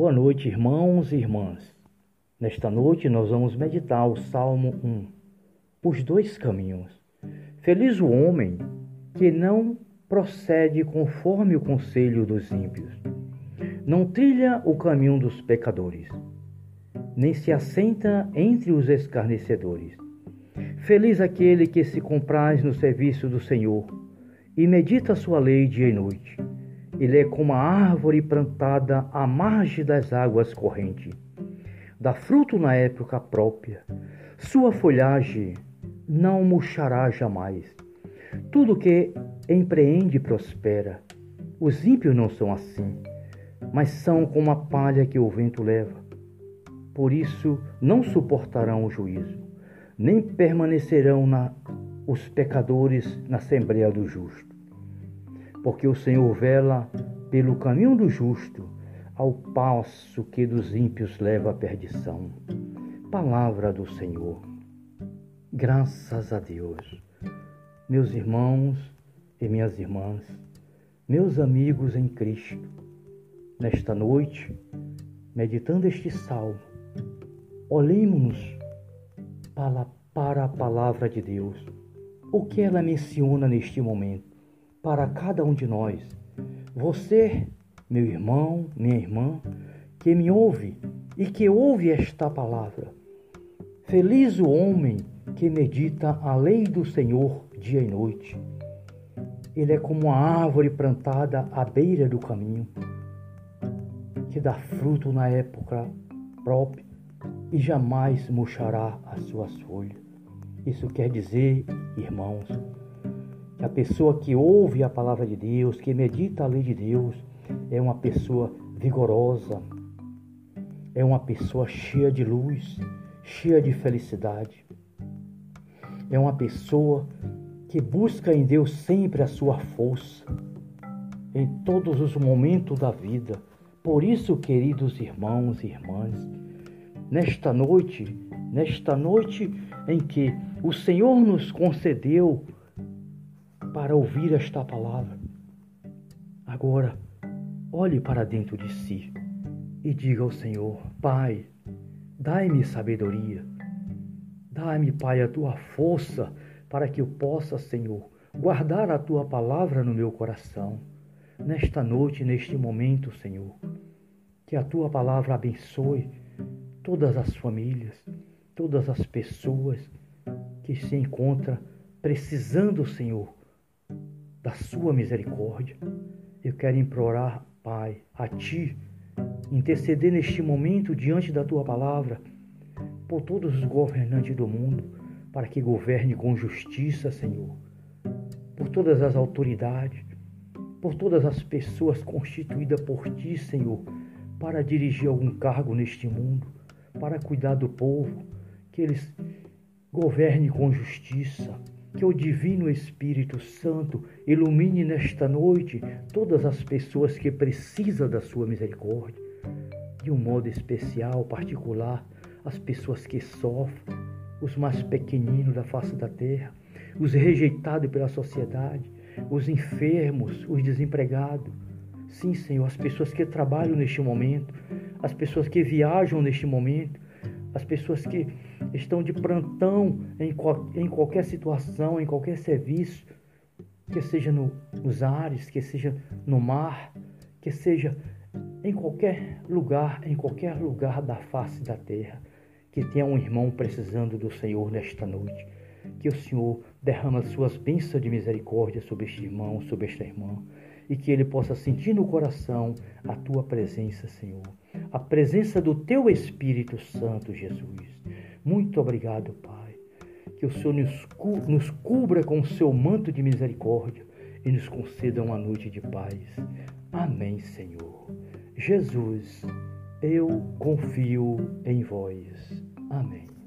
Boa noite, irmãos e irmãs. Nesta noite nós vamos meditar o Salmo 1. Os dois caminhos. Feliz o homem que não procede conforme o conselho dos ímpios, não trilha o caminho dos pecadores, nem se assenta entre os escarnecedores. Feliz aquele que se compraz no serviço do Senhor e medita sua lei dia e noite. Ele é como a árvore plantada à margem das águas correntes. Dá fruto na época própria. Sua folhagem não murchará jamais. Tudo que empreende prospera. Os ímpios não são assim, mas são como a palha que o vento leva. Por isso não suportarão o juízo, nem permanecerão na, os pecadores na Assembleia do Justo porque o Senhor vela pelo caminho do justo, ao passo que dos ímpios leva a perdição. Palavra do Senhor. Graças a Deus. Meus irmãos e minhas irmãs, meus amigos em Cristo, nesta noite, meditando este salmo, olhemos para, para a palavra de Deus, o que ela menciona neste momento para cada um de nós. Você, meu irmão, minha irmã, que me ouve e que ouve esta palavra. Feliz o homem que medita a lei do Senhor dia e noite. Ele é como uma árvore plantada à beira do caminho, que dá fruto na época própria e jamais murchará as suas folhas. Isso quer dizer, irmãos, a pessoa que ouve a palavra de Deus, que medita a lei de Deus, é uma pessoa vigorosa, é uma pessoa cheia de luz, cheia de felicidade. É uma pessoa que busca em Deus sempre a sua força, em todos os momentos da vida. Por isso, queridos irmãos e irmãs, nesta noite, nesta noite em que o Senhor nos concedeu para ouvir esta palavra. Agora, olhe para dentro de si e diga ao Senhor: Pai, dai-me sabedoria. Dai-me, Pai, a tua força para que eu possa, Senhor, guardar a tua palavra no meu coração. Nesta noite, neste momento, Senhor, que a tua palavra abençoe todas as famílias, todas as pessoas que se encontram precisando, Senhor, da sua misericórdia. Eu quero implorar, Pai, a Ti, interceder neste momento diante da Tua palavra por todos os governantes do mundo, para que governe com justiça, Senhor, por todas as autoridades, por todas as pessoas constituídas por Ti, Senhor, para dirigir algum cargo neste mundo, para cuidar do povo, que eles governe com justiça, que o Divino Espírito Santo ilumine nesta noite todas as pessoas que precisam da sua misericórdia, de um modo especial, particular, as pessoas que sofrem, os mais pequeninos da face da terra, os rejeitados pela sociedade, os enfermos, os desempregados. Sim, Senhor, as pessoas que trabalham neste momento, as pessoas que viajam neste momento, as pessoas que estão de plantão em, em qualquer situação, em qualquer serviço, que seja no, nos ares, que seja no mar, que seja em qualquer lugar, em qualquer lugar da face da terra, que tenha um irmão precisando do Senhor nesta noite. Que o Senhor derrama suas bênçãos de misericórdia sobre este irmão, sobre esta irmã, e que ele possa sentir no coração a tua presença, Senhor a presença do Teu Espírito Santo, Jesus. Muito obrigado, Pai. Que o Senhor nos cubra com o seu manto de misericórdia e nos conceda uma noite de paz. Amém, Senhor. Jesus, eu confio em vós. Amém.